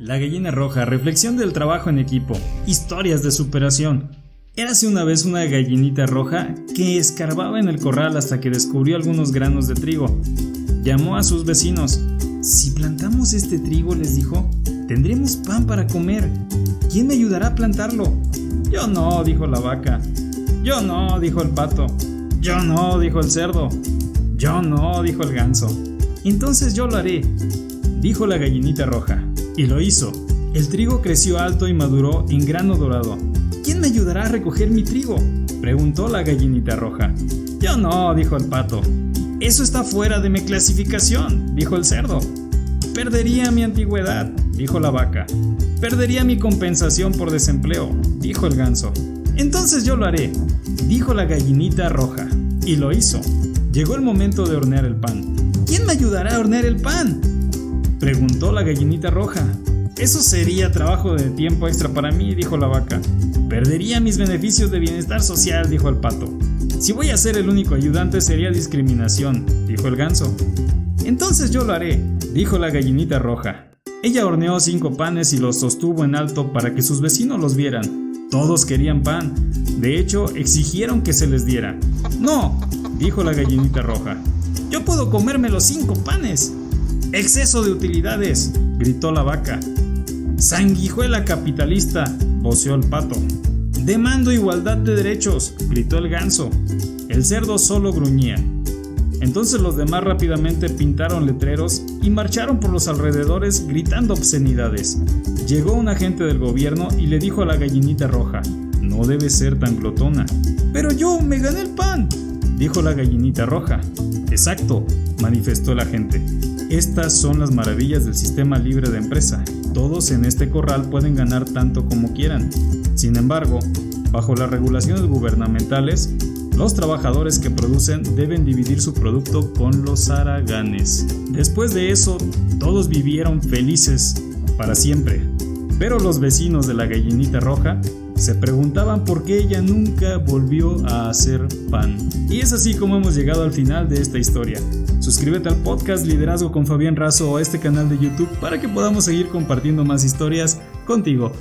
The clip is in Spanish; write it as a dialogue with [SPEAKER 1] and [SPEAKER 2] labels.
[SPEAKER 1] La gallina roja, reflexión del trabajo en equipo, historias de superación. Érase una vez una gallinita roja que escarbaba en el corral hasta que descubrió algunos granos de trigo. Llamó a sus vecinos. Si plantamos este trigo, les dijo, tendremos pan para comer. ¿Quién me ayudará a plantarlo? Yo no, dijo la vaca. Yo no, dijo el pato. Yo no, dijo el cerdo. Yo no, dijo el ganso. Entonces yo lo haré, dijo la gallinita roja. Y lo hizo. El trigo creció alto y maduró en grano dorado. ¿Quién me ayudará a recoger mi trigo? preguntó la gallinita roja. Yo no, dijo el pato. Eso está fuera de mi clasificación, dijo el cerdo. Perdería mi antigüedad, dijo la vaca. Perdería mi compensación por desempleo, dijo el ganso. Entonces yo lo haré, dijo la gallinita roja. Y lo hizo. Llegó el momento de hornear el pan. ¿Quién me ayudará a hornear el pan? Preguntó la gallinita roja. Eso sería trabajo de tiempo extra para mí, dijo la vaca. Perdería mis beneficios de bienestar social, dijo el pato. Si voy a ser el único ayudante sería discriminación, dijo el ganso. Entonces yo lo haré, dijo la gallinita roja. Ella horneó cinco panes y los sostuvo en alto para que sus vecinos los vieran. Todos querían pan. De hecho, exigieron que se les diera. No, dijo la gallinita roja. Yo puedo comerme los cinco panes. Exceso de utilidades, gritó la vaca. Sanguijuela capitalista, voceó el pato. Demando igualdad de derechos, gritó el ganso. El cerdo solo gruñía. Entonces los demás rápidamente pintaron letreros y marcharon por los alrededores gritando obscenidades. Llegó un agente del gobierno y le dijo a la gallinita roja, no debe ser tan glotona. Pero yo me gané el pan, dijo la gallinita roja. Exacto, manifestó el agente. Estas son las maravillas del sistema libre de empresa. Todos en este corral pueden ganar tanto como quieran. Sin embargo, bajo las regulaciones gubernamentales, los trabajadores que producen deben dividir su producto con los haraganes. Después de eso, todos vivieron felices para siempre. Pero los vecinos de la gallinita roja se preguntaban por qué ella nunca volvió a hacer pan. Y es así como hemos llegado al final de esta historia. Suscríbete al podcast Liderazgo con Fabián Razo o a este canal de YouTube para que podamos seguir compartiendo más historias contigo.